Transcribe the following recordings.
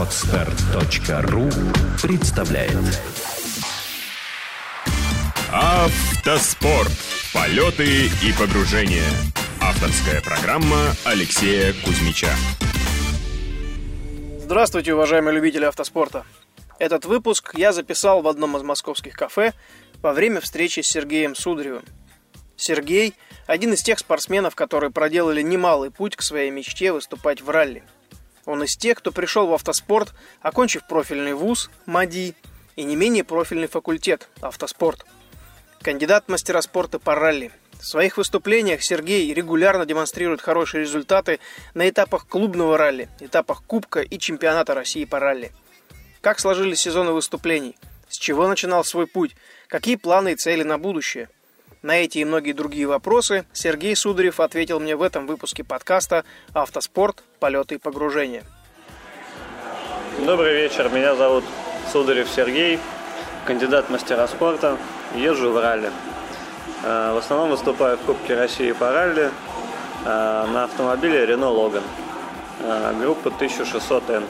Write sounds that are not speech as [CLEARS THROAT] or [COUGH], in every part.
Отстар.ру представляет Автоспорт. Полеты и погружения. Авторская программа Алексея Кузьмича. Здравствуйте, уважаемые любители автоспорта. Этот выпуск я записал в одном из московских кафе во время встречи с Сергеем Сударевым. Сергей – один из тех спортсменов, которые проделали немалый путь к своей мечте выступать в ралли. Он из тех, кто пришел в автоспорт, окончив профильный вуз – МАДИ, и не менее профильный факультет – автоспорт. Кандидат мастера спорта по ралли. В своих выступлениях Сергей регулярно демонстрирует хорошие результаты на этапах клубного ралли, этапах Кубка и Чемпионата России по ралли. Как сложились сезоны выступлений? С чего начинал свой путь? Какие планы и цели на будущее? На эти и многие другие вопросы Сергей Сударев ответил мне в этом выпуске подкаста «Автоспорт. Полеты и погружения». Добрый вечер, меня зовут Сударев Сергей, кандидат мастера спорта, езжу в ралли. Э, в основном выступаю в Кубке России по ралли э, на автомобиле Renault Logan э, группы 1600N.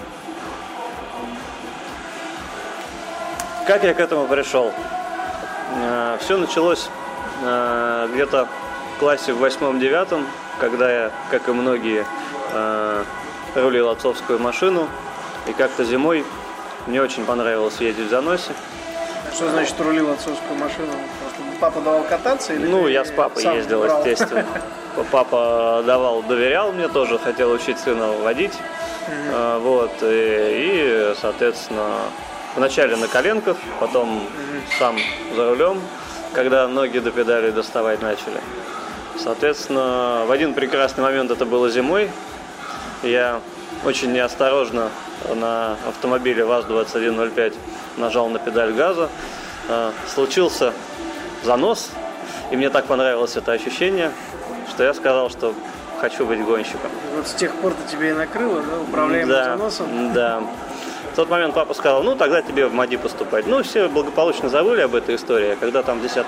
Как я к этому пришел? Все началось где-то в классе в восьмом-девятом, когда я, как и многие, рулил отцовскую машину. И как-то зимой мне очень понравилось ездить в заносе. Что значит рулил отцовскую машину? Папа давал кататься? Или ну, я с папой ездил, брал? естественно. [LAUGHS] Папа давал, доверял мне тоже, хотел учить сына водить. Угу. Вот, и, и, соответственно, вначале на коленках, потом угу. сам за рулем, когда ноги до педали доставать начали. Соответственно, в один прекрасный момент это было зимой. Я очень неосторожно на автомобиле ВАЗ-2105 нажал на педаль газа. А, случился занос, и мне так понравилось это ощущение, что я сказал, что хочу быть гонщиком. Вот с тех пор-то тебе и накрыло, да, управляемым да, заносом? Да. В тот момент папа сказал, ну, тогда тебе в МАДИ поступать. Ну, все благополучно забыли об этой истории. Когда там в 10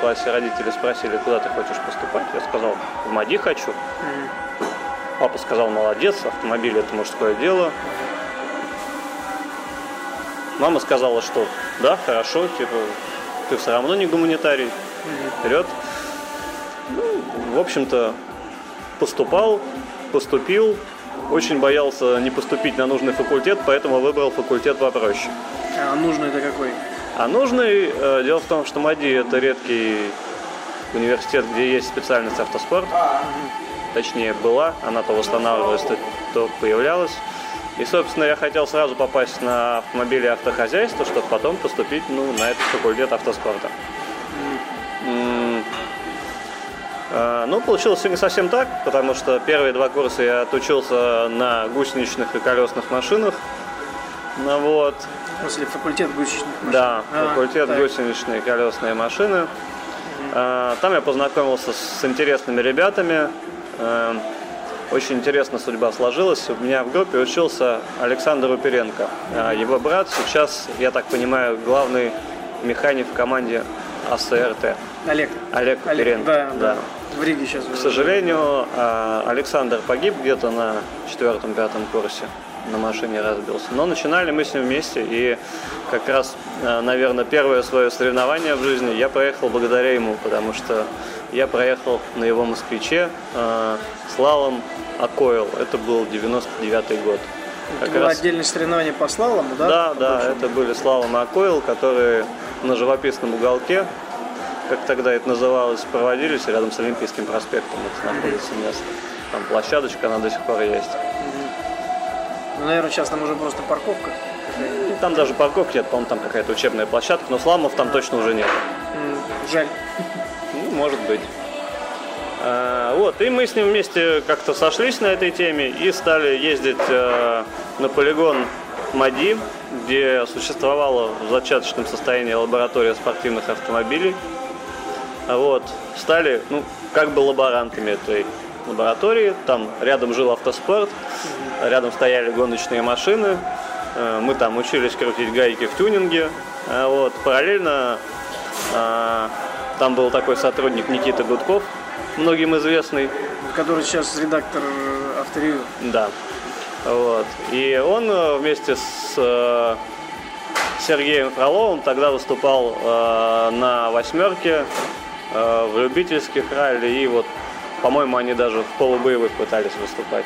классе родители спросили, куда ты хочешь поступать, я сказал, в МАДИ хочу. Mm. Папа сказал, молодец, автомобиль это мужское дело. Мама сказала, что да, хорошо, типа, ты все равно не гуманитарий, вперед. Ну, в общем-то, поступал, поступил, очень боялся не поступить на нужный факультет, поэтому выбрал факультет попроще. А нужный это какой? А нужный, э, дело в том, что МАДИ это редкий университет, где есть специальность автоспорт. Точнее, была, она то восстанавливалась, то, то появлялась. И, собственно, я хотел сразу попасть на автомобили автохозяйства, чтобы потом поступить ну, на этот факультет автоспорта. Ну, получилось все не совсем так, потому что первые два курса я отучился на гусеничных и колесных машинах. Ну, вот. После факультет гусеничных машин? Да, а, факультет так. гусеничные и колесные машины. А, там я познакомился с интересными ребятами. А, очень интересно судьба сложилась. У меня в группе учился Александр Уперенко. А, его брат сейчас, я так понимаю, главный механик в команде АСРТ. Олег. Олег Уперенко. Да, да. да. В Риге сейчас. К сожалению, а, Александр погиб где-то на четвертом-пятом курсе на машине разбился. Но начинали мы с ним вместе, и как раз, а, наверное, первое свое соревнование в жизни я проехал благодаря ему, потому что я проехал на его москвиче э, слалом Акойл. Это был 99 год. Это как было раз... отдельное соревнование по слалому, да? Да, да, это были слалом Акойл, которые на живописном уголке, как тогда это называлось, проводились рядом с Олимпийским проспектом. Это находится место. Там площадочка, она до сих пор есть. Ну, наверное, сейчас там уже просто парковка. Там даже парковки нет, по-моему, там какая-то учебная площадка, но сламов там точно уже нет. Жаль. Ну, может быть. А, вот, и мы с ним вместе как-то сошлись на этой теме и стали ездить э, на полигон МАДИ, где существовала в зачаточном состоянии лаборатория спортивных автомобилей. Вот, стали, ну, как бы лаборантами этой лаборатории. Там рядом жил автоспорт, рядом стояли гоночные машины. Э, мы там учились крутить гайки в тюнинге. А вот, параллельно а, там был такой сотрудник Никита Гудков, многим известный. Который сейчас редактор авторевью. Да. Вот. И он э, вместе с э, Сергеем Фроловым тогда выступал э, на восьмерке э, в любительских ралли. И вот, по-моему, они даже в полубоевых пытались выступать.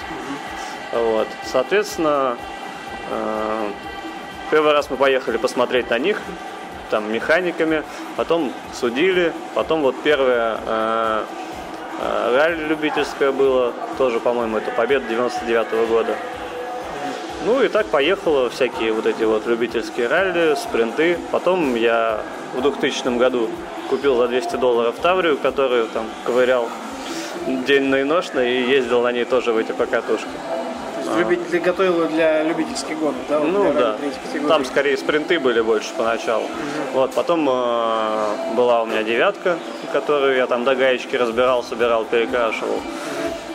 Вот. Соответственно, э, первый раз мы поехали посмотреть на них, там механиками, потом судили, потом вот первое э, э, ралли любительское было, тоже, по-моему, это победа 99 -го года. Ну и так поехало всякие вот эти вот любительские ралли, спринты. Потом я в 2000 году купил за 200 долларов Таврию, которую там ковырял денно и ношно и ездил на ней тоже в эти покатушки. То есть люби- ты готовил для любительских гонок, да? Ну для да, там скорее спринты были больше поначалу. Вот, потом э, была у меня девятка, которую я там до гаечки разбирал, собирал, перекрашивал.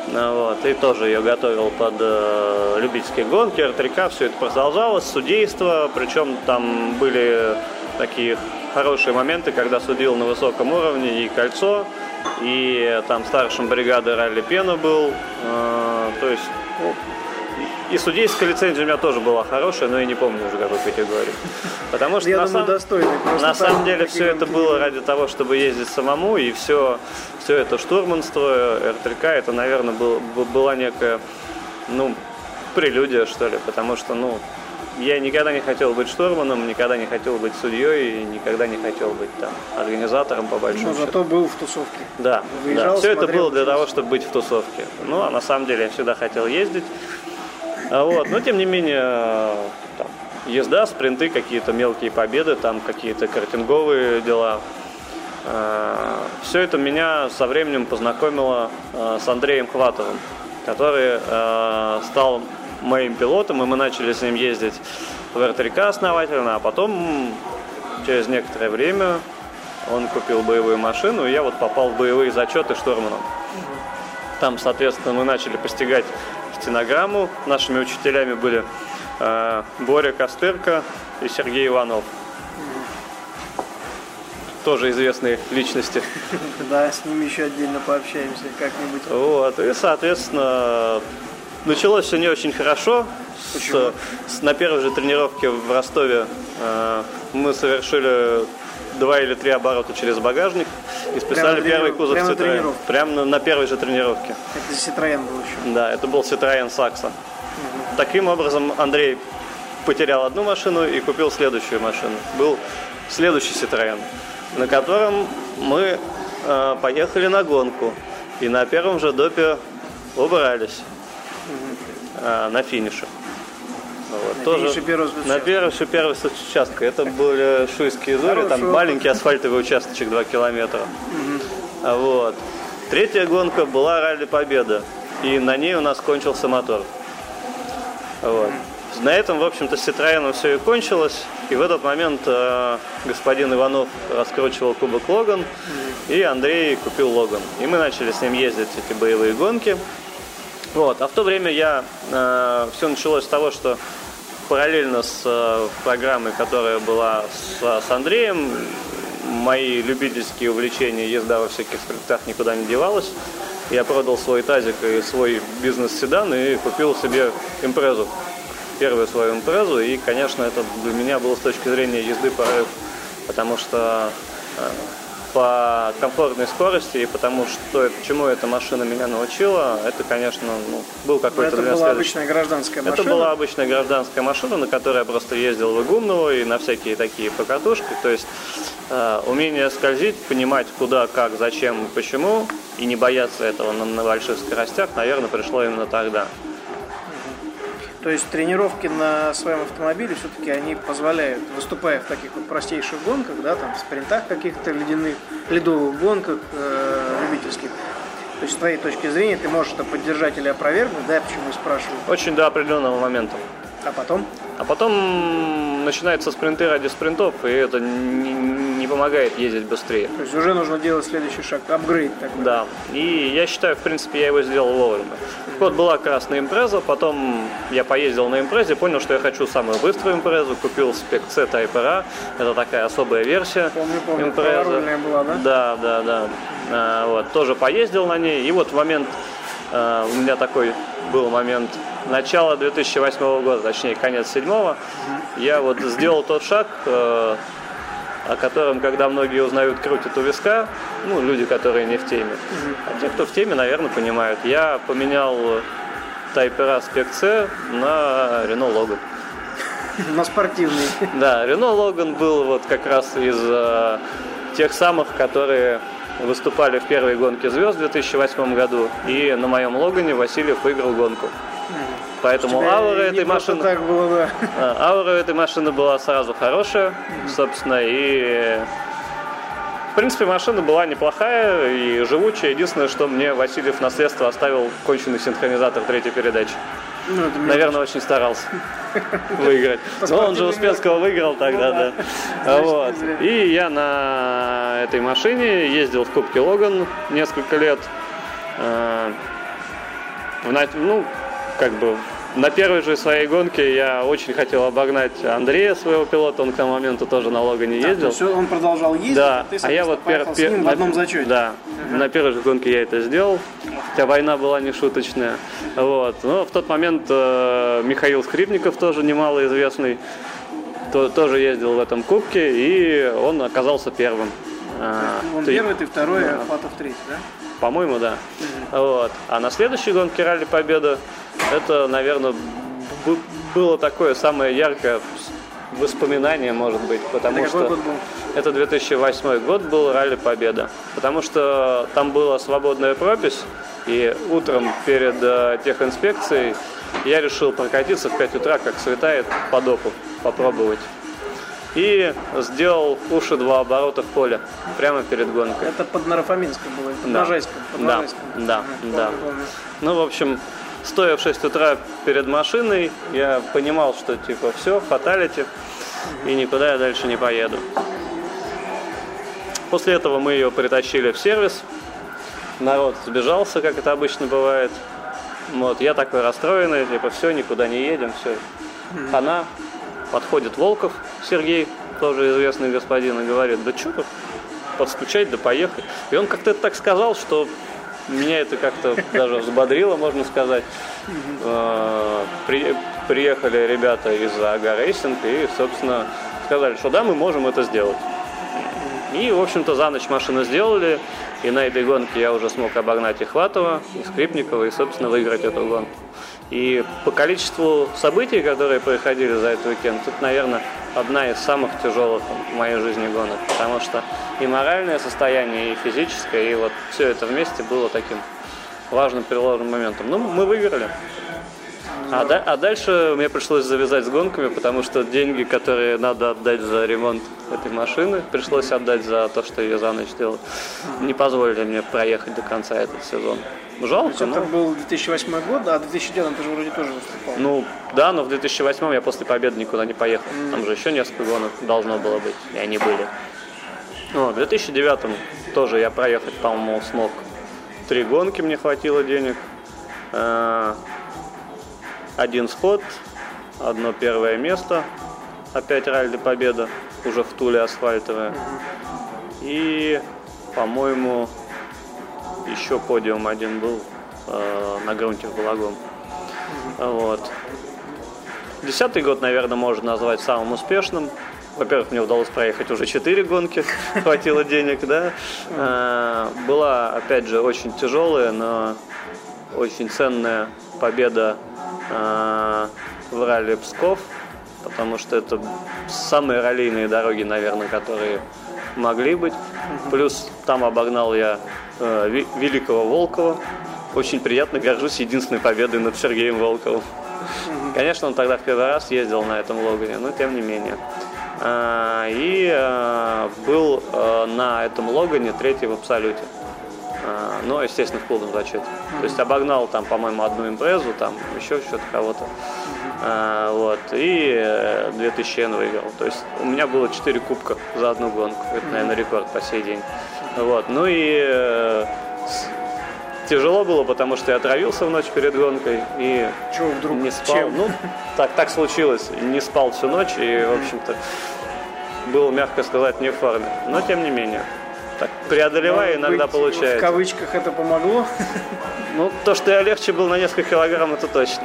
Ну, Вот, и тоже ее готовил под э, любительские гонки, РТК, все это продолжалось, судейство, причем там были такие хорошие моменты, когда судил на высоком уровне и кольцо, и там старшим бригады ралли Пена был, э, то есть ну, и судейская лицензия у меня тоже была хорошая, но я не помню уже какой категории. Потому что Я на, думаю, сам- на самом деле все это было ради того, чтобы ездить самому, и все, все это штурманство, РТК, это, наверное, был- была некая, ну, прелюдия, что ли, потому что, ну, я никогда не хотел быть штурманом, никогда не хотел быть судьей, и никогда не хотел быть там организатором по большому Но счету. зато был в тусовке. Да, Выезжал, да. все это смотрел, было для того, чтобы быть в тусовке. Ну, а на самом деле я всегда хотел ездить. А Вот. Но тем не менее, там, езда, спринты, какие-то мелкие победы, там какие-то картинговые дела. Все это меня со временем познакомило э, с Андреем Хватовым, который стал моим пилотом, и мы начали с ним ездить в РТК основательно, а потом через некоторое время он купил боевую машину, и я вот попал в боевые зачеты штурманом. Там, соответственно, мы начали постигать стенограмму. Нашими учителями были э, Боря Костырка и Сергей Иванов. Тоже известные личности. Да, с ними еще отдельно пообщаемся как-нибудь. Вот, и, соответственно, началось все не очень хорошо. С- с- на первой же тренировке в Ростове э, мы совершили два или три оборота через багажник и списали на первый кузов прямо на Citroёn. тренировке? Прямо на, на первой же тренировке. Это Citroёn был еще. Да, это был Citroёn Saxo. Таким образом, Андрей потерял одну машину и купил следующую машину. Был следующий Citroёn, на котором мы э, поехали на гонку. И на первом же допе убрались э, на финише. Вот, финише первого на первом первого спецучастка. Это были Шуйские зори, там маленький асфальтовый участочек 2 километра. А Вот. Третья гонка была ралли Победа. И на ней у нас кончился мотор. Вот. На этом, в общем-то, с Citroёn все и кончилось. И в этот момент э, господин Иванов раскручивал кубок Логан, и Андрей купил Логан. И мы начали с ним ездить эти боевые гонки. Вот. А в то время я все началось с того, что параллельно с э, программой, которая была с, с Андреем, мои любительские увлечения, езда во всяких спринтах никуда не девалась. Я продал свой тазик и свой бизнес-седан и купил себе импрезу. Первую свою импрезу. И, конечно, это для меня было с точки зрения езды прорыв. Потому что э, по комфортной скорости и потому что чему эта машина меня научила, это, конечно, ну, был какой-то это была обычная гражданская машина. это была обычная гражданская машина, на которой я просто ездил в Игумново и на всякие такие покатушки. То есть э, умение скользить, понимать куда, как, зачем и почему, и не бояться этого на, на больших скоростях, наверное, пришло именно тогда. То есть тренировки на своем автомобиле все-таки они позволяют, выступая в таких вот простейших гонках, да, там в спринтах каких-то ледяных, ледовых гонках э, любительских. То есть с твоей точки зрения ты можешь это поддержать или опровергнуть, да, почему спрашиваю. Очень до определенного момента. А потом? А потом начинаются спринты ради спринтов, и это не, не помогает ездить быстрее. То есть уже нужно делать следующий шаг, апгрейд такой. Да, и я считаю, в принципе, я его сделал вовремя. Вот была красная импреза, потом я поездил на импрезе, понял, что я хочу самую быструю импрезу, купил спек C Type R, это такая особая версия Помню, помню, праворульная была, да? Да, да, да. А, вот, тоже поездил на ней, и вот в момент, а, у меня такой был момент начала 2008 года, точнее, конец седьмого, я вот сделал тот шаг, э, о котором, когда многие узнают, крутят у виска, ну, люди, которые не в теме. А те, кто в теме, наверное, понимают. Я поменял Type R Spec C на Renault Logan. На спортивный. Да, Renault Logan был вот как раз из э, тех самых, которые выступали в первой гонке звезд в 2008 году, и на моем Логане Васильев выиграл гонку. Поэтому аура этой машины, так было, да. а, аура этой машины была сразу хорошая, собственно, и в принципе машина была неплохая и живучая. Единственное, что мне Васильев наследство оставил конченый синхронизатор третьей передачи. Ну, Наверное, очень старался [LAUGHS] выиграть. Но он же Успенского выиграл тогда, Ну да. Вот. И я на этой машине ездил в Кубке Логан несколько лет. Э, Ну, как бы на первой же своей гонке я очень хотел обогнать Андрея, своего пилота. Он к тому моменту тоже на Логане То ездил. есть он продолжал ездить, Да, ты, а я вот пер- с ним в на- одном зачете. Да, на первой же гонке я это сделал, хотя война была не шуточная. Вот. Но в тот момент э, Михаил Скрипников, тоже немалоизвестный, то- тоже ездил в этом кубке, и он оказался первым. А, Он то е- первый, ты второй, а Фатов третий, да? по-моему, да. Вот. А на следующей гонке Ралли Победа, это, наверное, было такое самое яркое воспоминание, может быть, потому Это что... Это 2008 год был Ралли Победа. Потому что там была свободная пропись, и утром перед э, техинспекцией я решил прокатиться в 5 утра, как светает, по допу, попробовать. И сделал уши два оборота в поле, прямо перед гонкой. Это под Нарафаминском было, под Да. Можайском. под Да, да, да. помню. Ну, в общем, стоя в 6 утра перед машиной, я понимал, что типа все, фаталити, и никуда я дальше не поеду. После этого мы ее притащили в сервис. Народ сбежался, как это обычно бывает. Вот, я такой расстроенный, типа, все, никуда не едем, все. Она подходит Волков Сергей, тоже известный господин, и говорит, да что тут, подстучать, да поехать. И он как-то так сказал, что меня это как-то даже взбодрило, можно сказать. Э, при- приехали ребята из Ага Racing и, собственно, сказали, что да, мы можем это сделать. И, в общем-то, за ночь машину сделали, и на этой гонке я уже смог обогнать и Хватова, и Скрипникова, и, собственно, выиграть эту гонку. И по количеству событий, которые происходили за этот уикенд, тут, наверное, одна из самых тяжелых в моей жизни гонок, потому что и моральное состояние, и физическое, и вот все это вместе было таким важным переложным моментом. Ну, мы выиграли. А, да- а дальше мне пришлось завязать с гонками, потому что деньги, которые надо отдать за ремонт этой машины, пришлось отдать за то, что ее за ночь делали, не позволили мне проехать до конца этот сезон. То Жалко, это но... был 2008 год, а в 2009 ты же вроде тоже выступал. Ну, да, но в 2008 я после победы никуда не поехал. Там же еще несколько гонок должно было быть, и они были. Ну, в 2009 тоже я проехать, по-моему, смог. Три гонки мне хватило денег. Один сход, одно первое место. Опять ралли победа, уже в Туле асфальтовая. И, по-моему, еще подиум один был э, на грунте в Балагом. Вот. Десятый год, наверное, можно назвать самым успешным. Во-первых, мне удалось проехать уже четыре гонки, [LAUGHS] хватило денег, да. Э, Была, опять же, очень тяжелая, но очень ценная победа в ралли Псков, потому что это самые раллийные дороги, наверное, которые могли быть. Плюс там обогнал я э, великого Волкова. Очень приятно, горжусь единственной победой над Сергеем Волковым. Конечно, он тогда в первый раз ездил на этом Логане, но тем не менее. А, И э, был э, на этом Логане третий в абсолюте. А, Ну, естественно, в клубном зачете. То есть обогнал там, по-моему, одну импрезу, там еще что-то кого-то. А, Вот. И э, 2000 N выиграл. То есть у меня было 4 кубка за одну гонку. Это, наверное, рекорд по сей день. Вот. Ну и э, тяжело было, потому что я отравился в ночь перед гонкой и Чего вдруг? не спал. Чем? Ну, так, так случилось. Не спал всю ночь и, в общем-то, был, мягко сказать, не в форме. Но, тем не менее. Так преодолеваю, Может иногда быть, В получается. кавычках это помогло? Ну, то, что я легче был на несколько килограмм, это точно.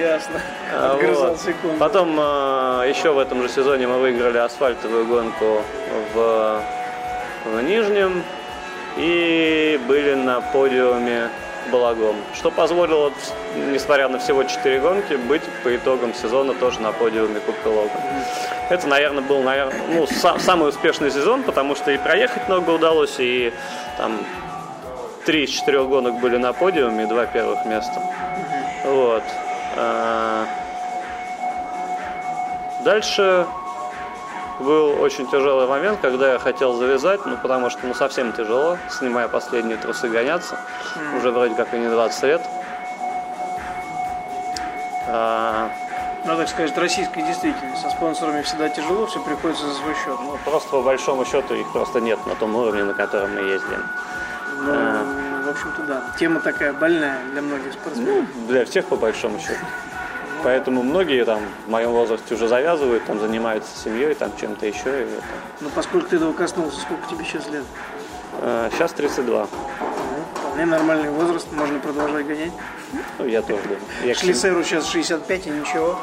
Ясно. А, Отгрызал вот. секунду. Потом э, еще в этом же сезоне мы выиграли асфальтовую гонку в, в Нижнем и были на подиуме Балагом, что позволило, несмотря на всего 4 гонки, быть по итогам сезона тоже на подиуме Кубка Лога. Это, наверное, был наверное, ну, са- самый успешный сезон, потому что и проехать много удалось, и там три из четырех гонок были на подиуме, два первых места. Вот. А, Дальше был очень тяжелый момент, когда я хотел завязать, ну потому что ну совсем тяжело, снимая последние трусы гоняться. Уже вроде как и не 20 лет. А, Надо сказать, российской действительности. Со спонсорами всегда тяжело, все приходится за свой счет. ну, просто по большому счету их просто нет на том уровне, на котором мы ездим. Ну, в общем-то, да. Тема такая больная для многих спортсменов. Для всех по большому счету. Поэтому многие там в моем возрасте уже завязывают, там занимаются семьей, там чем-то еще. И, это. Но поскольку ты этого коснулся, сколько тебе сейчас лет? А, сейчас 32. Ну, вполне нормальный возраст, можно продолжать гонять. Ну, я тоже думаю. Я Шлисеру сейчас 65 и ничего.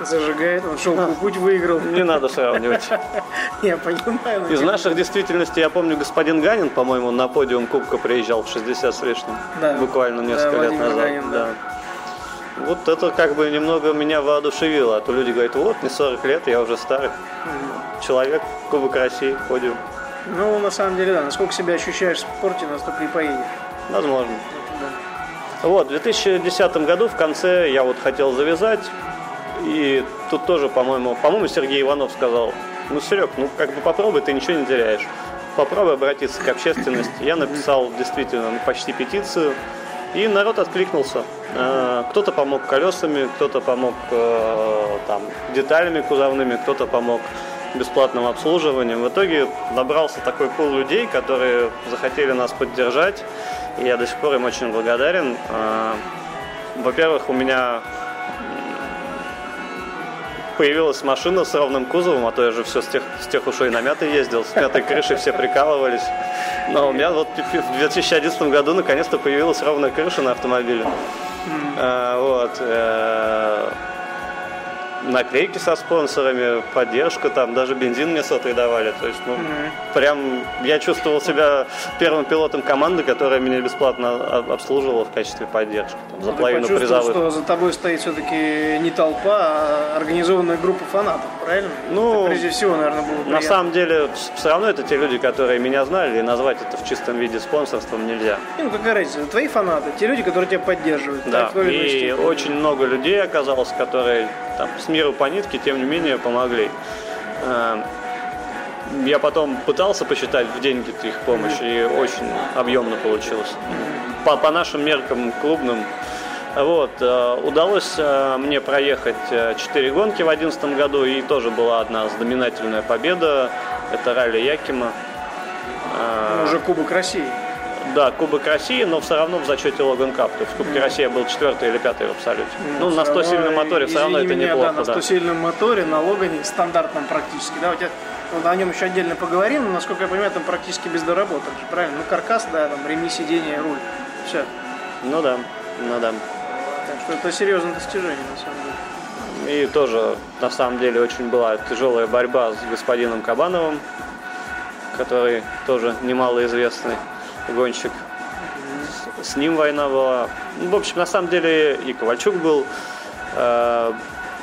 Зажигает, он шелковый путь выиграл. Не надо сравнивать. [LAUGHS] Я понимаю. Из наших действительности, я помню, господин Ганин, по-моему, на подиум Кубка приезжал в 60 с лишним. Да. Буквально несколько лет назад. Ганин, да. Вот это как бы немного меня воодушевило. А то люди говорят, вот, мне 40 лет, я уже старый. Человек, Кубок России, подиум. Ну, на самом деле, да. Насколько себя ощущаешь в спорте, настолько и поедешь. Возможно. Да. Вот, в 2010 году в конце я вот хотел завязать, и тут тоже, по-моему, по-моему, Сергей Иванов сказал, ну, Серег, ну, как бы попробуй, ты ничего не теряешь. Попробуй обратиться к общественности. Я написал действительно почти петицию, и народ откликнулся. Э, Кто-то помог колесами, кто-то помог э, там, деталями кузовными, кто-то помог бесплатным обслуживанием. В итоге набрался такой пул людей, которые захотели нас поддержать. И я до сих пор им очень благодарен. Э, Во-первых, у меня появилась машина с ровным кузовом, а то я же все с тех, с тех ушей на мятой ездил, с мятой крышей все прикалывались. Но у меня вот в 2011 году наконец-то появилась ровная крыша на автомобиле. А, вот. Наклейки со спонсорами, поддержка, там даже бензин мне сотый давали. То есть, ну, прям я чувствовал себя первым пилотом команды, которая меня бесплатно об- обслуживала в качестве поддержки. там, за Ты половину почувствовал, призовых. что за тобой стоит все-таки не толпа, а организованная группа фанатов, правильно? Ну, Это прежде всего, наверное, было На приятно. самом деле, все равно это те люди, которые меня знали, и назвать это в чистом виде спонсорством нельзя. Не, Ну, какая разница? Твои фанаты, те люди, которые тебя поддерживают. Да, и очень много людей оказалось, которые там, с миру по нитке, тем не менее, помогли. Э, Я потом пытался посчитать в деньги их помощь, и очень объемно получилось. По, по нашим меркам клубным. Вот, э, удалось э, мне проехать 4 гонки в 2011 году, и тоже была одна знаменательная победа. Это ралли Якима. Э, Уже Кубок России. Да, Кубок России, но все равно в зачете Логан Кап. То есть в Кубке России я был четвертый или пятый в абсолюте. Ну, на 100 сильном моторе все равно это меня, неплохо, да, на да. 100 сильном моторе, на Логане, стандартном практически. Да, у тебя, вот о нем еще отдельно поговорим, но, насколько я понимаю, там практически без доработок правильно? Ну, каркас, да, там, ремни сиденья, руль. Все. Ну да, ну да. Так что это серьезное достижение, на самом деле. И тоже, на самом деле, очень была тяжелая борьба с господином Кабановым, который тоже немалоизвестный гонщик. С, ним война была. Ну, в общем, на самом деле и Ковальчук был. Э,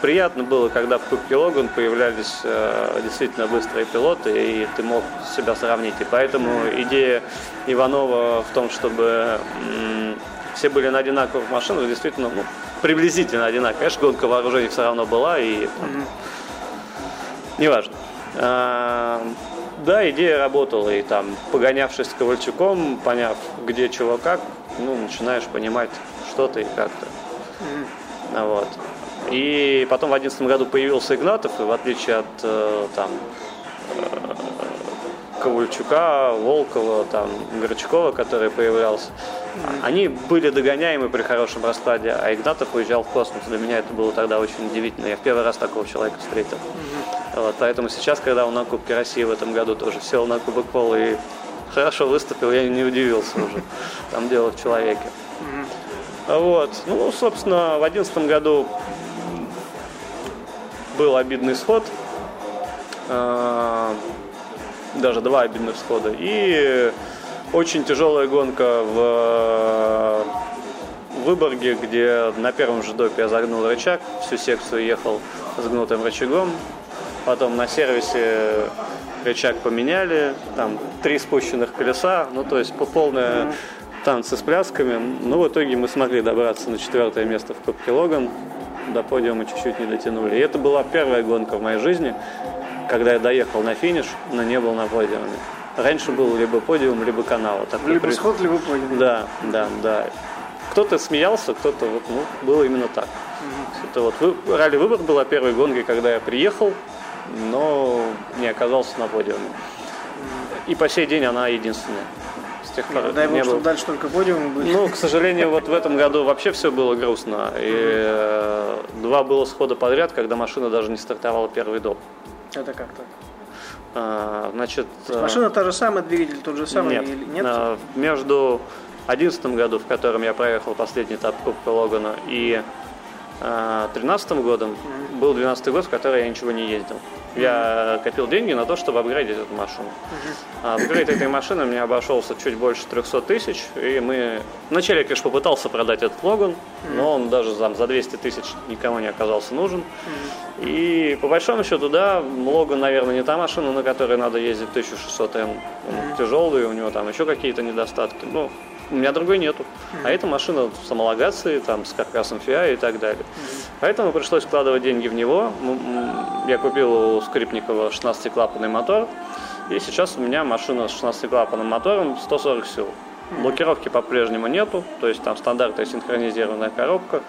приятно было, когда в Кубке Логан появлялись э, действительно быстрые пилоты, и ты мог себя сравнить. И поэтому идея Иванова в том, чтобы все были на одинаковых машинах, действительно, ну, приблизительно одинаковые. Конечно, гонка вооружений все равно была, и там, неважно. Да, идея работала, и там, погонявшись с Ковальчуком, поняв, где чего как, ну, начинаешь понимать что-то и как-то. А Вот. И потом в 2011 году появился Игнатов, и в отличие от э, там, э, Ковальчука, Волкова, там, Горчакова, который появлялся, они были догоняемы при хорошем раскладе, а Игнатов уезжал в космос. Для меня это было тогда очень удивительно. Я в первый раз такого человека встретил. Вот, поэтому сейчас, когда он на Кубке России в этом году тоже сел на Кубок Пола и хорошо выступил, я не удивился уже. Там дело в человеке. Вот. Ну, собственно, в одиннадцатом году был обидный сход. А, даже два обидных схода. И очень тяжелая гонка в Выборге, где на первом же допе я загнул рычаг, всю секцию ехал с гнутым рычагом. Потом на сервисе рычаг поменяли, там три спущенных колеса, ну то есть по полная танцы с плясками. Ну, в итоге мы смогли добраться на четвертое место в Кубке Логан. До подиума чуть-чуть не дотянули. И это была первая гонка в моей жизни, когда я доехал на финиш, но не был на подиуме. Раньше был либо подиум, либо канал. Такой либо при... сход, либо подиум. Да, да, да. Кто-то смеялся, кто-то вот, ну, было именно так. Угу. Это вот вы... ралли-выбор была первой гонкой, когда я приехал, но не оказался на подиуме. И по сей день она единственная. С тех пор дай бог, чтобы дальше только подиумы были. Ну, к сожалению, вот в этом году вообще все было грустно. И э, два было схода подряд, когда машина даже не стартовала первый доп. Это как так? А, значит, э, машина та же самая, двигатель тот же самый нет, или нет? А, между 2011 году, в котором я проехал последний этап Кубка Логана, и 2013 годом mm-hmm. был 12 год, в который я ничего не ездил. Mm-hmm. Я копил деньги на то, чтобы апгрейдить эту машину. Mm-hmm. Апгрейд этой машины мне обошелся чуть больше 300 тысяч, и мы... Вначале я, конечно, попытался продать этот Логан, mm-hmm. но он даже там, за 200 тысяч никому не оказался нужен. Mm-hmm. И по большому счету, да, Логан, наверное, не та машина, на которой надо ездить 1600М. Он mm-hmm. тяжелый, у него там еще какие-то недостатки. Ну, у меня другой нету. Mm-hmm. А эта машина с homологацией, там, с каркасом FIA и так далее. Mm-hmm. Поэтому пришлось вкладывать деньги в него. Я купил у Скрипникова 16-клапанный мотор. И сейчас у меня машина с 16-клапанным мотором 140 сил. Mm-hmm. Блокировки по-прежнему нету, то есть там стандартная синхронизированная коробка.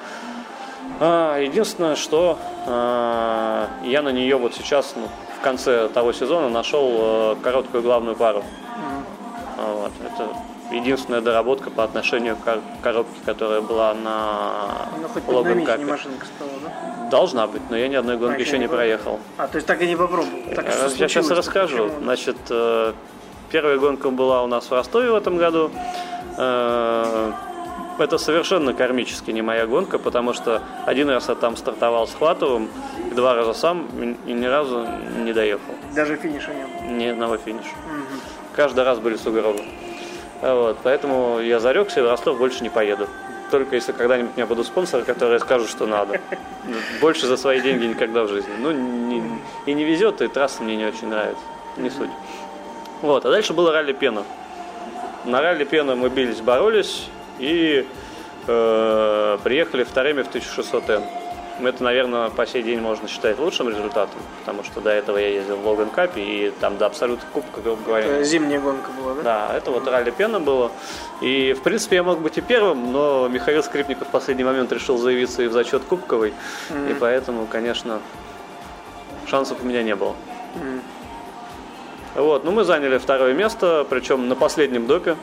А, единственное, что а, я на нее вот сейчас, ну, в конце того сезона, нашел а, короткую главную пару. Mm-hmm. Вот, это единственная доработка по отношению к коробке, которая была на ну, хоть Логан Капе. машинка стала, да? Должна быть, но я ни одной гонки а, еще не, не проехал. А, то есть так и не попробовал? Так я, я сейчас расскажу. Почему? Значит, э, первая гонка была у нас в Ростове в этом году. Э, это совершенно кармически не моя гонка, потому что один раз я там стартовал с Хватовым, два раза сам и ни разу не доехал. Даже финиша не было? Ни одного финиша. Угу. Каждый раз были сугробы. Вот, поэтому я зарекся и в Ростов больше не поеду. Только если когда-нибудь у меня будут спонсоры, которые скажут, что надо. Больше за свои деньги никогда в жизни. Ну, не, и не везет, и трасса мне не очень нравится. Не суть. Вот, а дальше было ралли пена. На ралли пена мы бились, боролись и э, приехали вторыми в 1600М. Это, наверное, по сей день можно считать лучшим результатом, потому что до этого я ездил в Логан Капе, и там до абсолютно кубка, грубо говоря. Это зимняя гонка была, да? Да, это вот ралли пена было. И, в принципе, я мог быть и первым, но Михаил Скрипников в последний момент решил заявиться и в зачет кубковый, mm-hmm. и поэтому, конечно, шансов у меня не было. Mm-hmm. Вот, ну мы заняли второе место, причем на последнем допе.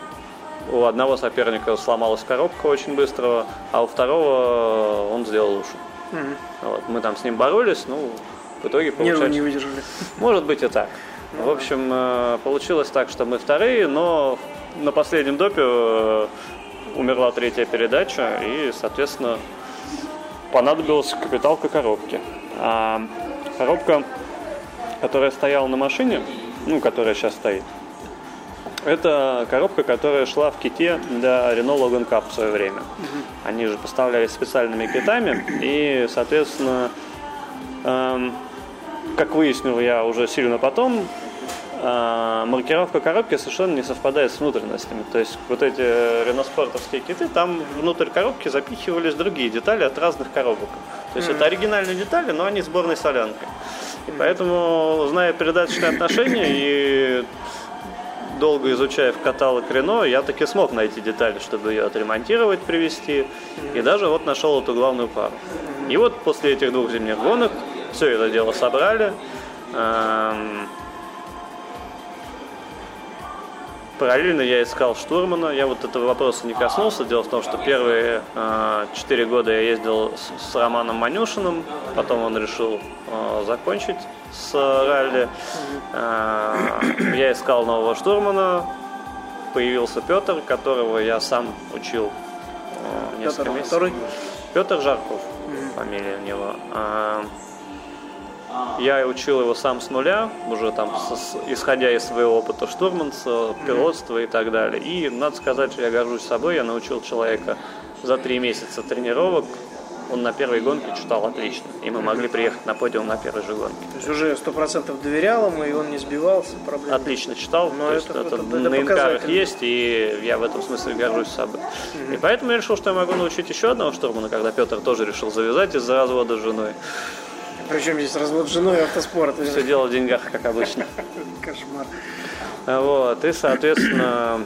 У одного соперника сломалась коробка очень быстро, а у второго он сделал лучше. Угу. Вот, мы там с ним боролись, ну, в итоге получается... Нервы не выдержали. Может быть и так. Ну, в общем, э, получилось так, что мы вторые, но на последнем допе э, умерла третья передача, и, соответственно, понадобилась капиталка коробки. А коробка, которая стояла на машине, ну, которая сейчас стоит, это коробка, которая шла в ките для Renault Logan Cup в свое время. Они же поставлялись специальными китами, и, соответственно, эм, как выяснил я уже сильно потом, э, маркировка коробки совершенно не совпадает с внутренностями. То есть вот эти реноспортовские киты, там внутрь коробки запихивались другие детали от разных коробок. То есть mm это оригинальные детали, но они сборной солянкой. И поэтому, зная передаточные отношения и долго изучая в каталог Рено, я таки смог найти детали, чтобы ее отремонтировать, привезти. И даже вот нашел эту главную пару. И вот после этих двух зимних гонок все это дело собрали. Эм, Параллельно я искал штурмана. Я вот этого вопроса не коснулся. Дело в том, что первые э, четыре года я ездил с, с Романом Манюшиным. Потом он решил э, закончить с ралли. Э, я искал нового штурмана. Появился Петр, которого я сам учил э, несколько Петр месяцев. который? Петр Жарков, фамилия у него. А, Я учил его сам с нуля, уже там, с- исходя из своего опыта штурманства, пилотства и так далее. И, надо сказать, что я горжусь собой, я научил человека за три месяца тренировок, он на первой гонке читал отлично, и мы могли приехать на подиум на первой же гонке. То есть уже сто процентов доверял ему, и он не сбивался. Проблем. Отлично читал, есть это- это, это- это на инкарах есть, и я в этом смысле горжусь собой. И поэтому я решил, что я могу научить еще одного штурмана, когда Петр тоже решил завязать из-за развода с женой. Причем здесь развод с женой и автоспорт. Все дело в деньгах, как обычно. [LAUGHS] Кошмар. Вот, и, соответственно,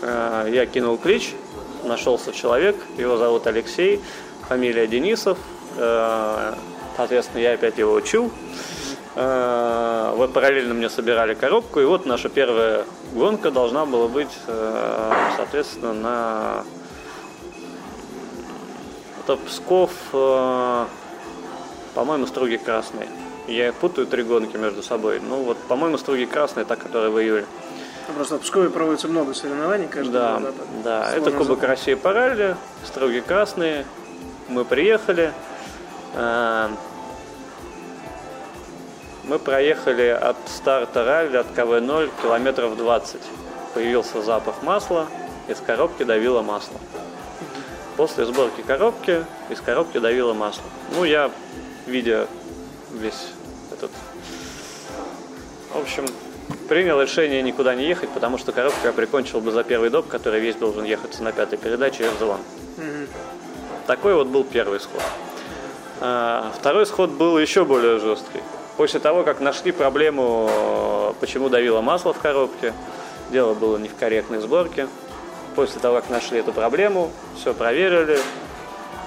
э, я кинул клич, нашелся человек, его зовут Алексей, фамилия Денисов, Э, соответственно, я опять его учил. Э, Вот параллельно мне собирали коробку, и вот наша первая гонка должна была быть, соответственно, на это Псков, по-моему, Струги Красные. Я путаю три гонки между собой. Ну вот, по-моему, Струги Красные, та, которая в июле. Ну, Просто в Пскове проводится много соревнований каждый Да, год. да, Сложно это Кубок. России по ралли, Струги Красные. Мы приехали. э, Мы проехали от старта ралли, от КВ-0, километров 20. Появился запах масла, из коробки давило масло. После сборки коробки из коробки давило масло. Ну, я, видя весь этот... В общем, принял решение никуда не ехать, потому что коробку я прикончил бы за первый доп, который весь должен ехать на пятой передаче F-Zone. Такой вот был первый сход. А, Второй сход был еще более жесткий. После того, как нашли проблему, почему давило масло в коробке, дело было не в корректной сборке. После того, как нашли эту проблему, все проверили,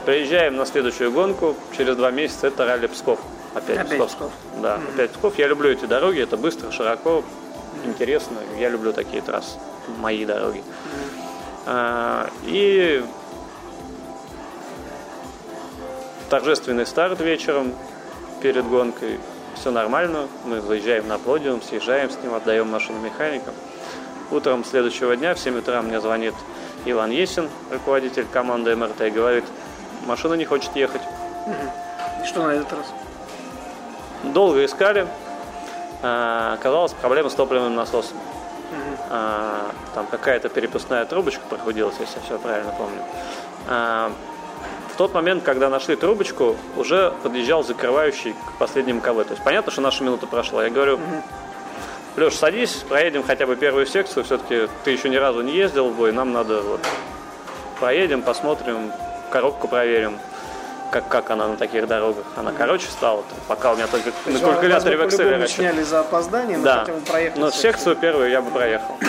приезжаем на следующую гонку, через два месяца это ралли Псков. Опять, Опять Псков. Псков. Да, опять Псков. Я люблю эти дороги, это быстро, широко, интересно. Я люблю такие трассы, мои дороги. А, И торжественный старт вечером перед гонкой. Все нормально. Мы заезжаем на подиум, съезжаем с ним, отдаем машину механикам. Утром следующего дня в 7 утра мне звонит Иван Есин, руководитель команды МРТ, и говорит, машина не хочет ехать. И Что на этот раз? Долго искали. А, Оказалась проблема с топливным насосом. А, Там какая-то перепускная трубочка проходилась, если я все правильно помню. А, В тот момент, когда нашли трубочку, уже подъезжал закрывающий к последнему КВ. То есть понятно, что наша минута прошла. Я говорю, Леш, садись, проедем хотя бы первую секцию. Все-таки ты еще ни разу не ездил в бой, нам надо вот проедем, посмотрим, коробку проверим, как, как она на таких дорогах. Она короче стала, там, пока у меня только То на калькуляторе в Excel сняли за опоздание, но Да, хотя бы проехать. но секцию первую я бы проехал. [CLEARS THROAT]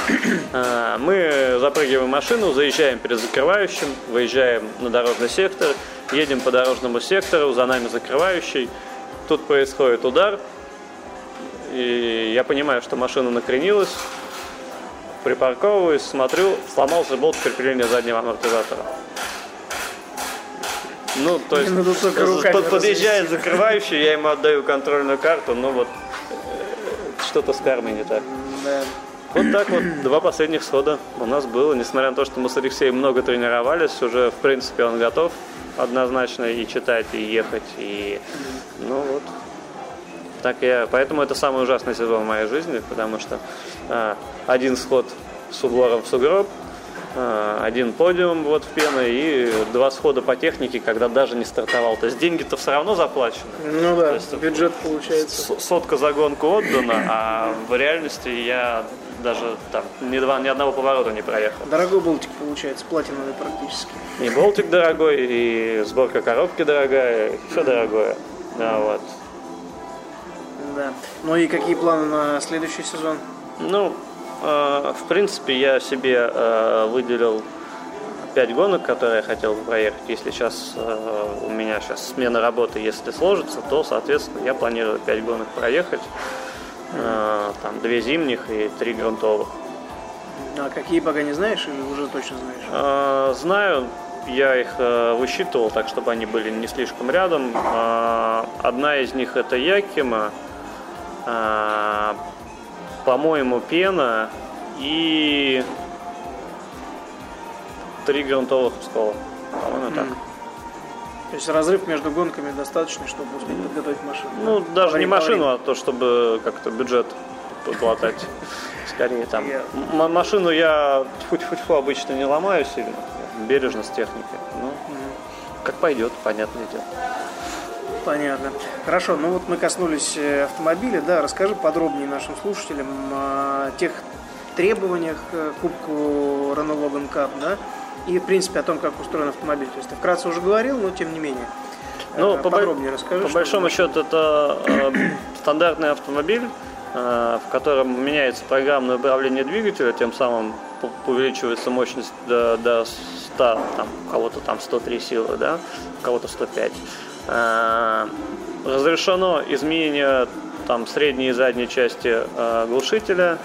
А, Мы запрыгиваем в машину, заезжаем перед закрывающим, выезжаем на дорожный сектор, едем по дорожному сектору, за нами закрывающий. Тут происходит удар, и я понимаю, что машина накренилась, припарковываюсь, смотрю, сломался болт крепления заднего амортизатора. Ну, то есть, руками под- подъезжает закрывающий, я ему отдаю контрольную карту, ну вот, э, что-то с кармой не так. Да. Вот так вот, два последних схода у нас было, несмотря на то, что мы с Алексеем много тренировались, уже, в принципе, он готов однозначно и читать, и ехать, и, ну вот, так я, поэтому это самый ужасный сезон в моей жизни, потому что а, один сход с углором в сугроб, один подиум вот в пену и два схода по технике, когда даже не стартовал. То есть деньги-то все равно заплачены. Ну да, есть бюджет получается. Сотка за гонку отдана, а в реальности я даже там ни, два, ни одного поворота не проехал. Дорогой болтик получается, платиновый практически. И болтик дорогой, и сборка коробки дорогая, все дорогое. Да, вот. Да. Ну и какие планы на следующий сезон? Ну, э, в принципе, я себе э, выделил пять гонок, которые я хотел бы проехать. Если сейчас э, у меня сейчас смена работы, если сложится, то, соответственно, я планирую пять гонок проехать. Э, там две зимних и три грунтовых. А какие пока не знаешь или уже точно знаешь? Знаю, я их э, высчитывал так, чтобы они были не слишком рядом. Одна из них это Якима, по-моему, Пена и три грунтовых скола. По-моему, так. То есть разрыв между гонками достаточный, чтобы успеть подготовить машину. Ну, да? даже не Половина- машину, а то, чтобы как-то бюджет поглотать. Скорее там. М- машину я тьфу-тьфу-тьфу обычно не ломаю сильно. Бережно с техникой. Ну, как пойдет, понятное дело. Понятно. Хорошо, ну вот мы коснулись э, автомобиля, да, расскажи подробнее нашим слушателям о тех требованиях к кубку Renault Logan Cup, да, и в принципе о том, как устроен автомобиль. То есть ты вкратце уже говорил, но тем не менее. Ну, Э, по, бо- подробнее расскажи. по большому счету, это э, стандартный автомобиль, э, в котором меняется программное управление двигателя, тем самым увеличивается мощность до, до 100, там, у кого-то там 103 силы, да, у кого-то 105. Э, разрешено изменение там, средней и задней части э, глушителя,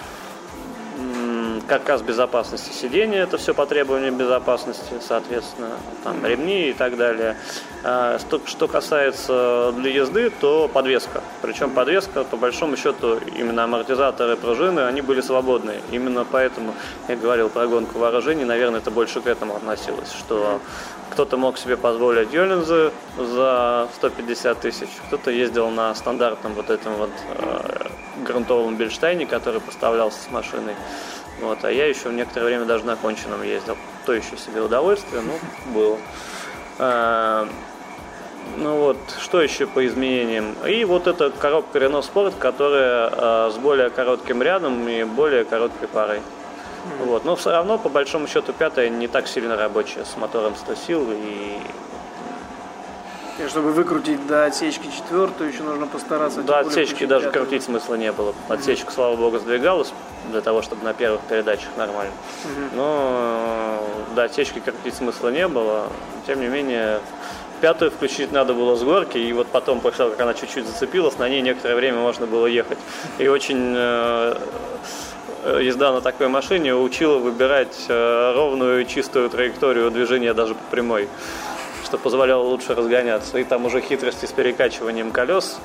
каркас безопасности сидения, это все по требованиям безопасности, соответственно, там ремни и так далее. А, Что, что касается для езды, то подвеска. Причем подвеска, по большому счету, именно амортизаторы пружины, они были свободные. Именно поэтому я говорил про гонку вооружений, наверное, это больше к этому относилось, что кто-то мог себе позволить Йолинзы за 150 тысяч, кто-то ездил на стандартном вот этом вот э, грунтовом Бельштайне, который поставлялся с машиной. Вот, а я еще некоторое время даже на конченом ездил. То еще себе удовольствие, ну, было. А, ну вот, что еще по изменениям? И вот эта коробка Renault Sport, которая а, с более коротким рядом и более короткой парой. Вот. Но все равно, по большому счету, пятая не так сильно рабочая, с мотором 100 сил и И чтобы выкрутить до отсечки четвертую, еще нужно постараться. До отсечки даже пятую. крутить смысла не было. Отсечка, слава богу, сдвигалась для того, чтобы на первых передачах нормально. Но э, до отсечки крутить смысла не было. Тем не менее, пятую включить надо было с горки, и вот потом, после того, как она чуть-чуть зацепилась, на ней некоторое время можно было ехать. И очень э, езда на такой машине учила выбирать э, ровную и чистую траекторию движения даже по прямой что позволяло лучше разгоняться. И там уже хитрости с перекачиванием колес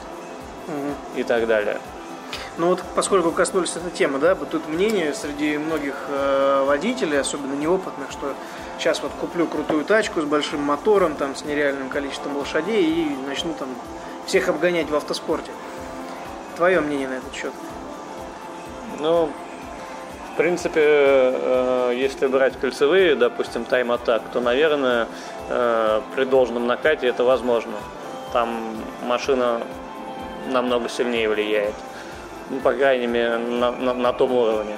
и так далее. Ну вот, поскольку коснулись этой темы, да, бытует мнение среди многих э, водителей, особенно неопытных, что сейчас вот куплю крутую тачку с большим мотором, там, с нереальным количеством лошадей и начну там всех обгонять в автоспорте. Твое мнение на этот счет? Ну, в принципе, э, если брать кольцевые, допустим, тайм-атак, то, наверное, э, при должном накате это возможно. Там машина намного сильнее влияет. Ну, по крайней мере, на, на- на том уровне.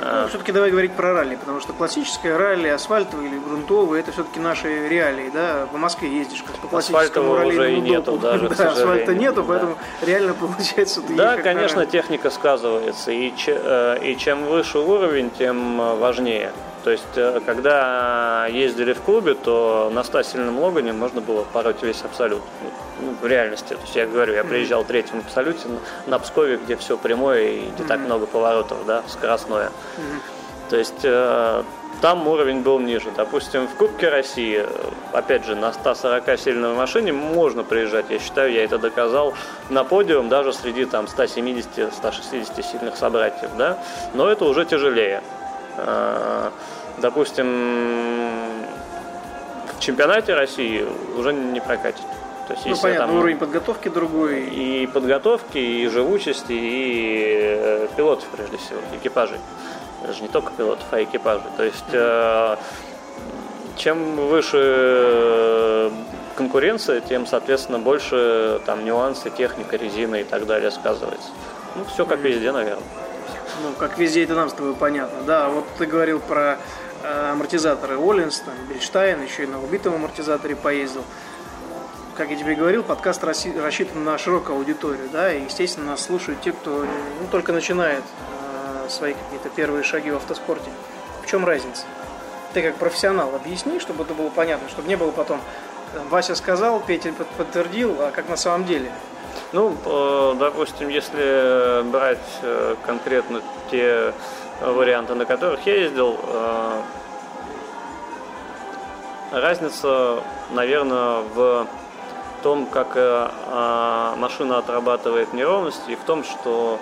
А, Ну, все-таки давай говорить про ралли, потому что классическое ралли, асфальтовое или грунтовое, это все-таки наши реалии, да, по Москве ездишь, как по классическому раллиному уже и нету даже, [LAUGHS] да, асфальта нету, поэтому реально [LAUGHS] получается, Да, конечно, ралли. техника сказывается. И, э, и чем выше уровень, тем э, важнее. То есть, э, когда ездили в клубе, то на 100 сильном Логане можно было пороть весь абсолют. Ну, в реальности. То есть, я говорю, я приезжал в абсолюте на- Пскове, где все прямое и где так много поворотов, да, скоростное. То есть, э, там уровень был ниже. Допустим, в Кубке России, э, опять же, на 140 сильной машине можно приезжать. Я считаю, я это доказал на подиум даже среди там 170-160 сильных собратьев, да. Но это уже тяжелее. Допустим, в чемпионате России уже не прокатит. То есть, Ну, если понятно, там уровень подготовки другой. и подготовки, и живучести, и э, пилотов, прежде всего, экипажей. Даже не только пилотов, а экипажей. То есть, э, чем выше конкуренция, тем, соответственно, больше там нюансы, техника, резина и так далее сказывается. Ну, все как везде, наверное. Ну, как везде это нам с тобой понятно. Да, вот ты говорил про амортизаторы Оллинс, там, Бельштайн, еще и на убитом амортизаторе поездил. Как я тебе говорил, подкаст рассчитан на широкую аудиторию, да, и, естественно, нас слушают те, кто ну, только начинает э, свои какие-то первые шаги в автоспорте. В чем разница? Ты как профессионал объясни, чтобы это было понятно, чтобы не было потом Вася сказал, Петя подтвердил, а как на самом деле? Ну, э, допустим, если брать э, конкретно те варианты, на которых я ездил, э, разница, наверное, в том, как машина отрабатывает неровности, и в том, что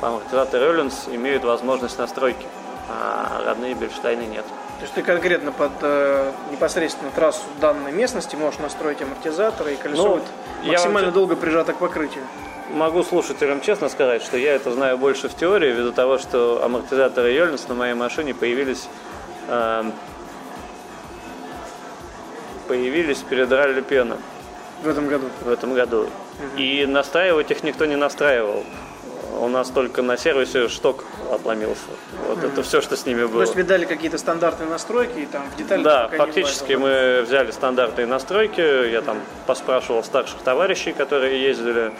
амортизаторы Роллинс имеют возможность настройки, а родные Бельштайны нет. То есть ты конкретно под э, непосредственно трассу данной местности можешь настроить амортизаторы и колесо ну, будет максимально вам... долго прижато к покрытию. Могу слушателям честно сказать, что я это знаю больше в теории, ввиду того, что амортизаторы Йольнс на моей машине появились э, появились перед ралли Пена. В этом году? В этом году. Угу. И настраивать их никто не настраивал у нас только на сервисе шток отломился. Вот mm-hmm. это все, что с ними было. То есть вы дали какие-то стандартные настройки и там в деталях? Да, фактически мы взяли стандартные настройки, я там поспрашивал старших товарищей, которые ездили,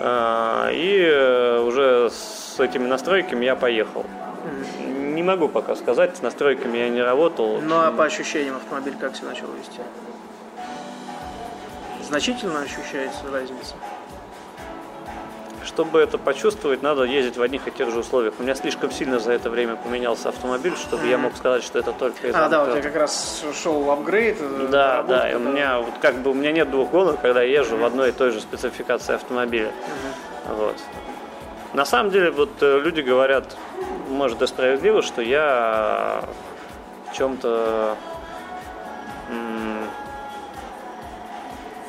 и э, уже с этими настройками я поехал. Не могу пока сказать, с настройками я не работал. Ну а по ощущениям автомобиль как себя начал вести? Значительно ощущается разница? Чтобы это почувствовать, надо ездить в одних и тех же условиях. У меня слишком сильно за это время поменялся автомобиль, чтобы mm-hmm. я мог сказать, что это только из А, да, у тебя как раз шел апгрейд. Э, да, да, и у меня вот как бы у меня нет двух гонок, когда я езжу mm-hmm. в одной и той же спецификации автомобиля. Mm-hmm. Вот. На самом деле, вот э, люди говорят, может, и справедливо, что я в чем-то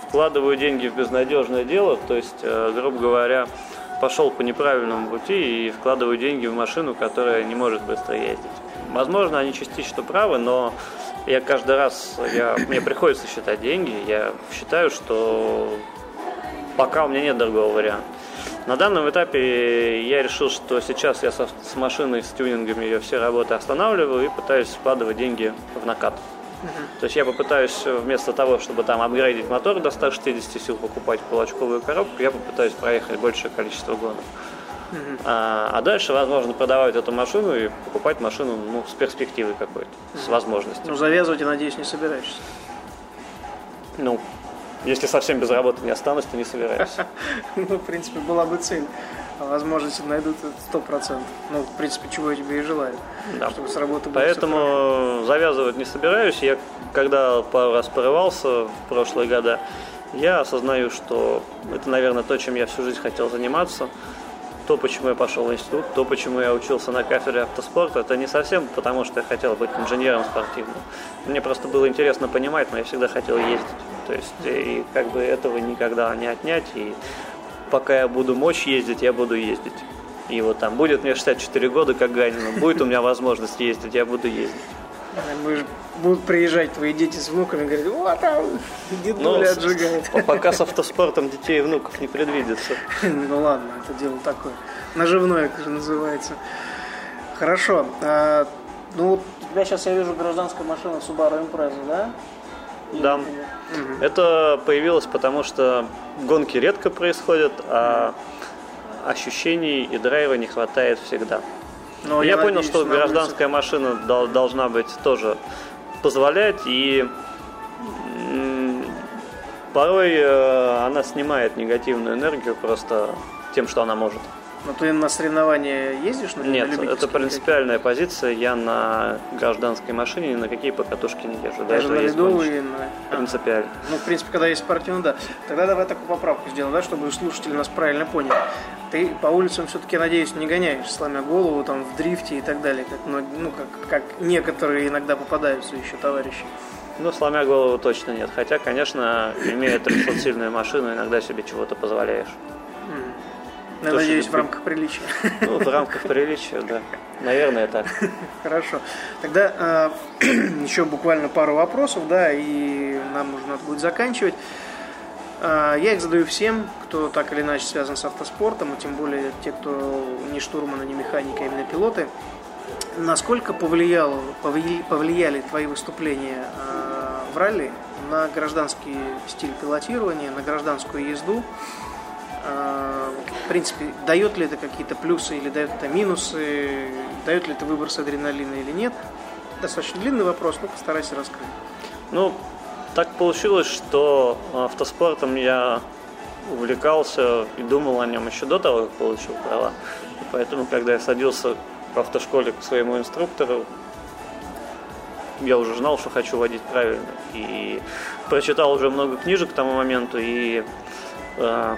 вкладываю деньги в безнадежное дело, то есть, э, грубо говоря, пошел по неправильному пути и вкладываю деньги в машину, которая не может быстро ездить. Возможно, они частично правы, но я каждый раз, я, мне приходится считать деньги, я считаю, что пока у меня нет другого варианта. На данном этапе я решил, что сейчас я со, с машиной, с тюнингами ее все работы останавливаю и пытаюсь вкладывать деньги в накат. То есть я попытаюсь вместо того, чтобы там апгрейдить мотор до 160 сил, покупать кулачковую коробку, я попытаюсь проехать большее количество гонок. Uh-huh. А, а дальше, возможно, продавать эту машину и покупать машину ну, с перспективой какой-то, uh-huh. с возможностью. Ну, завязывать, я надеюсь, не собираешься. Ну, если совсем без работы не останусь, то не собираюсь. [LAUGHS] Ну, в принципе, была бы цель. А возможности найдут сто процентов. Ну, в принципе, чего я тебе и желаю. Да. Чтобы с работы Поэтому завязывать не собираюсь. Я когда пару раз порывался в прошлые года, я осознаю, что это, наверное, то, чем я всю жизнь хотел заниматься. То, почему я пошел в институт, то, почему я учился на кафедре автоспорта, это не совсем потому, что я хотел быть инженером спортивным. Мне просто было интересно понимать, но я всегда хотел ездить. То есть, и как бы этого никогда не отнять. И пока я буду мочь ездить, я буду ездить. И вот там будет мне 64 года, как Ганину, будет у меня возможность ездить, я буду ездить. Будут приезжать твои дети с внуками и говорить, вот там дедуля ну, отжигает. Пока с автоспортом детей и внуков не предвидится. [LAUGHS] Ну ладно, это дело такое. Наживное, это же называется. Хорошо. А, ну, у тебя сейчас, я вижу, гражданская машина Subaru Impreza, да? Да. Угу. Это появилось потому, что гонки редко происходят, а ощущений и драйва не хватает всегда. Но я, я понял, надеюсь, что гражданская улице... машина должна быть тоже позволять, и порой э, она снимает негативную энергию просто тем, что она может. Но ты на соревнования ездишь? На Нет, это принципиальная какие? позиция. Я на гражданской машине ни на какие покатушки не езжу. Даже, на льду и на... Принципиально. Ну, в принципе, когда есть спортивный, да. Тогда давай такую поправку сделаем, да, чтобы слушатели нас правильно поняли. Ты по улицам все-таки, надеюсь, не гоняешь, сломя голову там в дрифте и так далее, как, ну, ну как, как некоторые иногда попадаются еще товарищи. Ну, сломя голову точно нет. Хотя, конечно, имея 300-сильную машину, иногда себе чего-то позволяешь. Я надеюсь, в рамках приличия. Ну, в рамках приличия, да. Наверное, так. Хорошо. Тогда э, [CLEARS THROAT] еще буквально пару вопросов, да, и нам нужно будет заканчивать. Э, я их задаю всем, кто так или иначе связан с автоспортом, и тем более те, кто не штурманы, не механики, а именно пилоты. Насколько повлияло, повлияли, повлияли твои выступления э, в ралли на гражданский стиль пилотирования, на гражданскую езду? А, в принципе, дает ли это какие-то плюсы или дает это минусы, дает ли это выброс адреналина или нет. Достаточно длинный вопрос, но постарайся раскрыть. Ну, так получилось, что автоспортом я увлекался и думал о нем еще до того, как получил права. И поэтому, когда я садился в автошколе к своему инструктору, я уже знал, что хочу водить правильно. И прочитал уже много книжек к тому моменту, и э,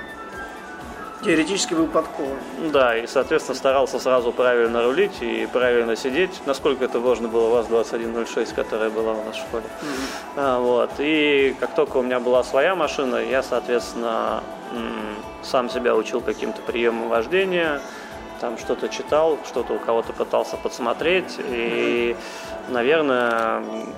Теоретически был подкован. да, и, соответственно, старался сразу правильно рулить и правильно сидеть, насколько это можно было ВАЗ-2106, которая была у нас в школе. А, вот. И как только у меня была своя машина, я, соответственно, сам себя учил каким-то приемам вождения, там что-то читал, что-то у кого-то пытался подсмотреть. И, наверное, м,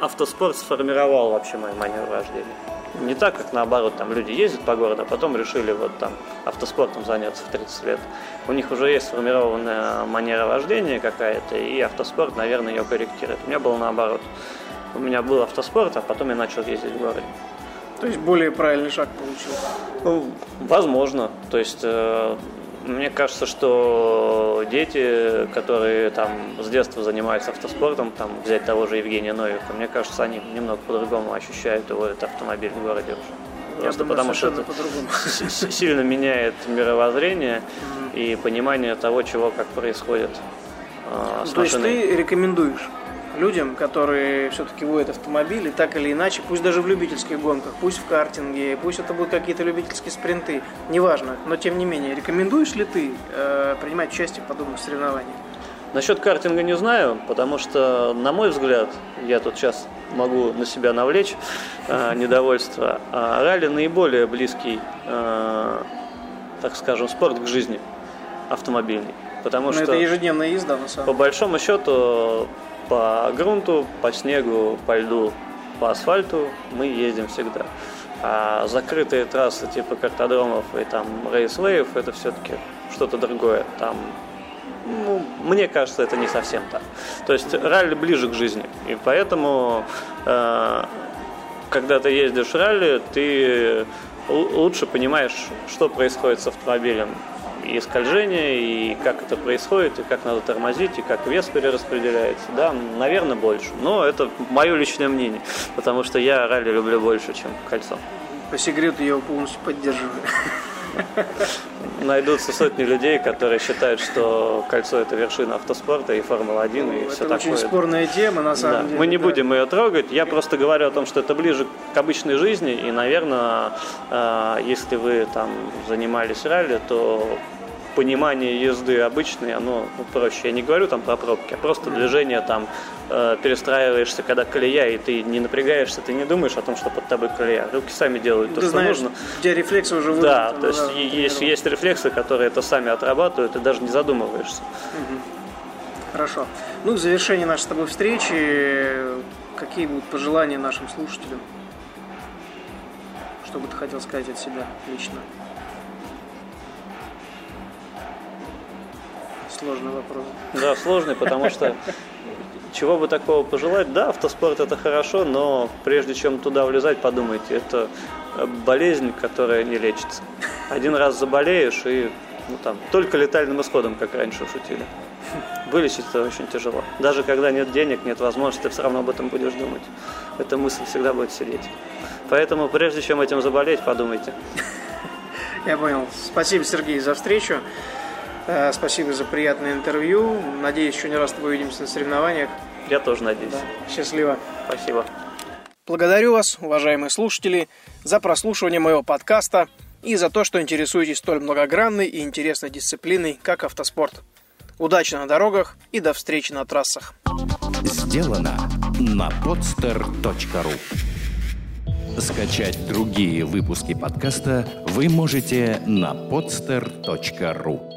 автоспорт сформировал вообще мою манеру вождения. Не так, как наоборот, там люди ездят по городу, а потом решили вот там автоспортом заняться в 30 лет. У них уже есть сформированная манера вождения какая-то, и автоспорт, наверное, ее корректирует. У меня было наоборот. У меня был автоспорт, а потом я начал ездить в городе. То есть более правильный шаг получился. Ну, возможно. То есть э, мне кажется, что дети, которые там с детства занимаются автоспортом, там взять того же Евгения Новика, мне кажется, они немного по-другому ощущают его этот автомобиль в городе уже. Я Просто думаю, потому что это сильно меняет мировоззрение и понимание того, чего как происходит э, с То есть ты рекомендуешь людям, которые все-таки водят автомобили, так или иначе, пусть даже в любительских гонках, пусть в картинге, пусть это будут какие-то любительские спринты, неважно, но тем не менее, рекомендуешь ли ты э, принимать участие в подобных соревнованиях? Насчет картинга не знаю, потому что, на мой взгляд, я тут сейчас могу на себя навлечь э, недовольство, а ралли наиболее близкий, э, так скажем, спорт к жизни автомобильный. Потому Но что это ежедневная езда, на самом по деле. большому счету по грунту, по снегу, по льду, по асфальту мы ездим всегда. А закрытые трассы типа картодромов и там рейсвеев это все-таки что-то другое. Там ну, мне кажется, это не совсем так. То есть ралли ближе к жизни. И поэтому, э, когда ты ездишь ралли, ты лучше понимаешь, что происходит с автомобилем. И скольжение, и как это происходит, и как надо тормозить, и как вес перераспределяется. Да, наверное, больше. Но это мое личное мнение, потому что я ралли люблю больше, чем кольцо. По секрету я его полностью поддерживаю. Найдутся сотни людей, которые считают, что кольцо это вершина автоспорта и Формула-1 и все это очень такое. спорная тема, на самом Да, деле. мы не да. будем ее трогать. Я просто говорю о том, что это ближе к обычной жизни. И, наверное, э, если вы там занимались ралли, то понимание езды обычной, оно ну, проще. Я не говорю там про пробки, а просто движение там э, перестраиваешься, когда колея, и ты не напрягаешься, ты не думаешь о том, что под тобой колея. Руки сами делают то, Ты что знаешь, нужно. у тебя рефлексы уже Да, выработаны, то есть да, есть, есть рефлексы, которые это сами отрабатывают, ты даже не задумываешься. Хорошо. Ну, в завершении нашей с тобой встречи, какие будут пожелания нашим слушателям? Что бы ты хотел сказать от себя лично? Сложный вопрос. Да, сложный, потому что чего бы такого пожелать? Да, автоспорт это хорошо, но прежде чем туда влезать, подумайте, это болезнь, которая не лечится. Один раз заболеешь и ну, там, только летальным исходом, как раньше шутили. Вылечить это очень тяжело. Даже когда нет денег, нет возможности, ты все равно об этом будешь думать. Эта мысль всегда будет сидеть. Поэтому прежде чем этим заболеть, подумайте. Я понял. Спасибо, Сергей, за встречу. Э, Спасибо за приятное интервью. Надеюсь, еще не раз с тобой увидимся на соревнованиях. Я тоже надеюсь. Счастливо. Спасибо. Благодарю вас, уважаемые слушатели, за прослушивание моего подкаста и за то, что интересуетесь столь многогранной и интересной дисциплиной, как автоспорт. Удачи на дорогах и до встречи на трассах. Сделано на podster.ru Скачать другие выпуски подкаста вы можете на podster.ru